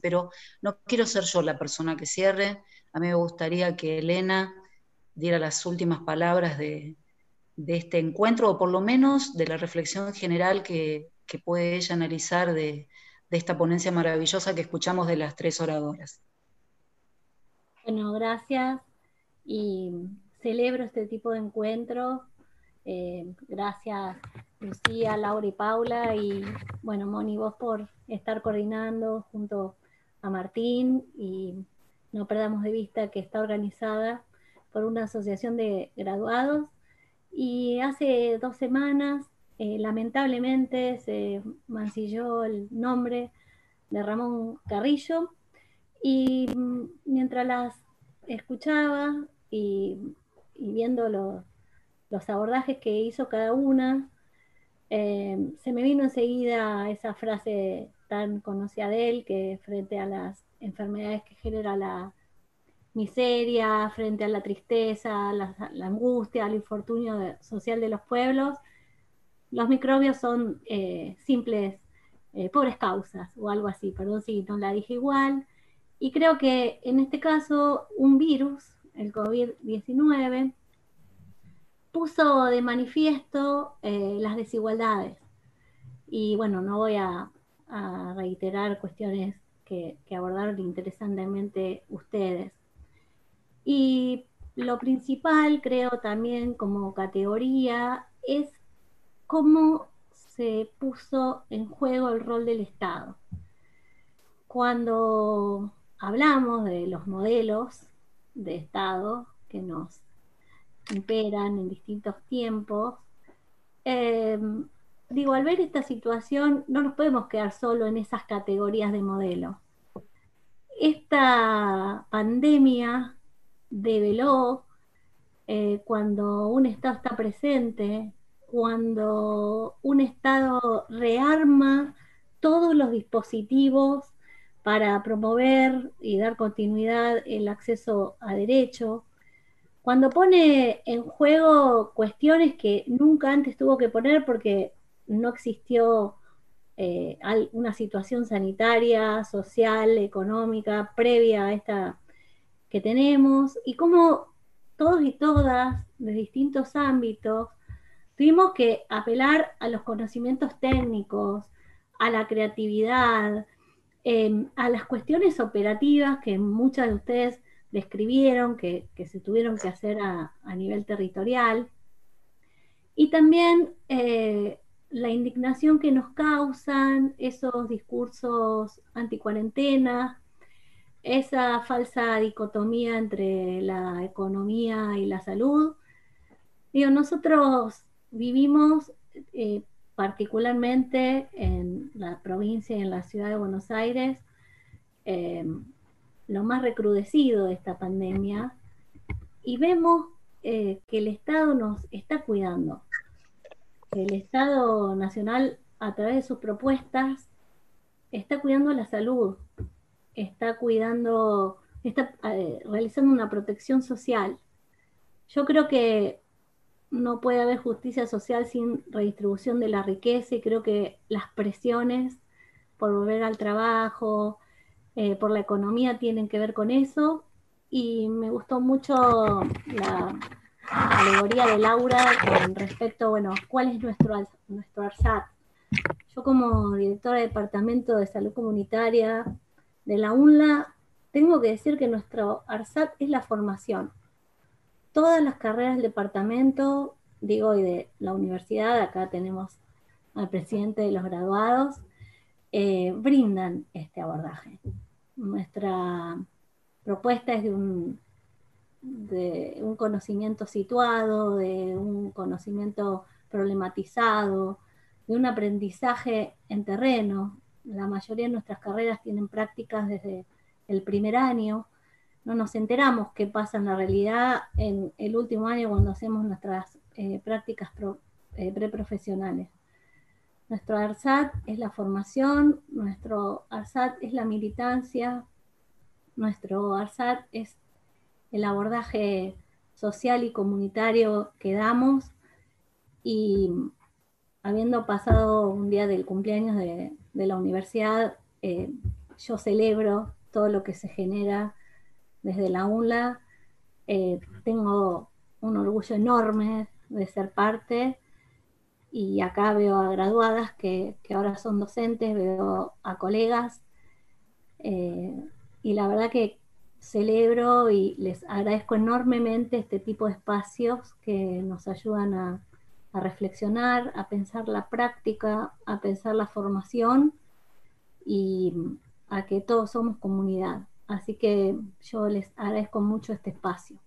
Pero no quiero ser yo la persona que cierre. A mí me gustaría que Elena diera las últimas palabras de, este encuentro, o por lo menos de la reflexión general que, puede ella analizar de, de esta ponencia maravillosa que escuchamos de las tres oradoras. Bueno, gracias y celebro este tipo de encuentros. Eh, gracias Lucía, Laura y Paula y bueno, Moni, vos por estar coordinando junto a Martín y no perdamos de vista que está organizada por una asociación de graduados y hace dos semanas eh, lamentablemente se mancilló el nombre de Ramón Carrillo y mm, mientras las escuchaba y, viendo los, abordajes que hizo cada una, eh, se me vino enseguida esa frase tan conocida de él, que frente a las enfermedades que genera la miseria, frente a la tristeza, la, angustia, al infortunio social de los pueblos, los microbios son eh, simples, eh, pobres causas o algo así, perdón si no la dije igual. Y creo que en este caso un virus, el COVID-19, puso de manifiesto eh, las desigualdades. Y bueno, no voy a, reiterar cuestiones que, que, abordaron interesantemente ustedes. Y lo principal, creo también como categoría, es cómo se puso en juego el rol del Estado. Cuando hablamos de los modelos de Estado que nos imperan en distintos tiempos, eh, digo, al ver esta situación no nos podemos quedar solo en esas categorías de modelo. Esta pandemia develó eh, cuando un Estado está presente, cuando un Estado rearma todos los dispositivos para promover y dar continuidad el acceso a derecho, cuando pone en juego cuestiones que nunca antes tuvo que poner porque no existió eh, una situación sanitaria, social, económica previa a esta que tenemos, y como todos y todas de distintos ámbitos tuvimos que apelar a los conocimientos técnicos, a la creatividad, em, a las cuestiones operativas que muchas de ustedes describieron, que, se tuvieron que hacer a, nivel territorial, y también eh, la indignación que nos causan esos discursos anticuarentena, esa falsa dicotomía entre la economía y la salud. Digo, nosotros vivimos eh, particularmente en la provincia y en la ciudad de Buenos Aires eh, lo más recrudecido de esta pandemia y vemos eh, que el Estado nos está cuidando. El Estado Nacional, a través de sus propuestas, está cuidando la salud, está cuidando, está realizando una protección social. Yo creo que no puede haber justicia social sin redistribución de la riqueza y creo que las presiones por volver al trabajo, eh, por la economía tienen que ver con eso. Y me gustó mucho la alegoría de Laura con respecto, bueno, cuál es nuestro, nuestro ARSAT. Yo como directora de Departamento de Salud Comunitaria de la UNLA, tengo que decir que nuestro ARSAT es la formación todas las carreras del departamento, digo, y de la universidad, acá tenemos al presidente de los graduados, eh, brindan este abordaje. Nuestra propuesta es un, de un conocimiento situado, de un conocimiento problematizado, de un aprendizaje en terreno. La mayoría de nuestras carreras tienen prácticas desde el primer año, no nos enteramos qué pasa en la realidad en el último año cuando hacemos nuestras eh, prácticas eh, preprofesionales. Nuestro ARSAT es la formación, nuestro ARSAT es la militancia, nuestro ARSAT es el abordaje social y comunitario que damos y habiendo pasado un día del cumpleaños de, la universidad, eh, yo celebro todo lo que se genera desde la UNLA. Eh, tengo un orgullo enorme de ser parte y acá veo a graduadas que, ahora son docentes, veo a colegas eh, y la verdad que celebro y les agradezco enormemente este tipo de espacios que nos ayudan a, reflexionar, a pensar la práctica, a pensar la formación y a que todos somos comunidad. Así que yo les agradezco mucho este espacio.